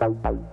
Bye-bye.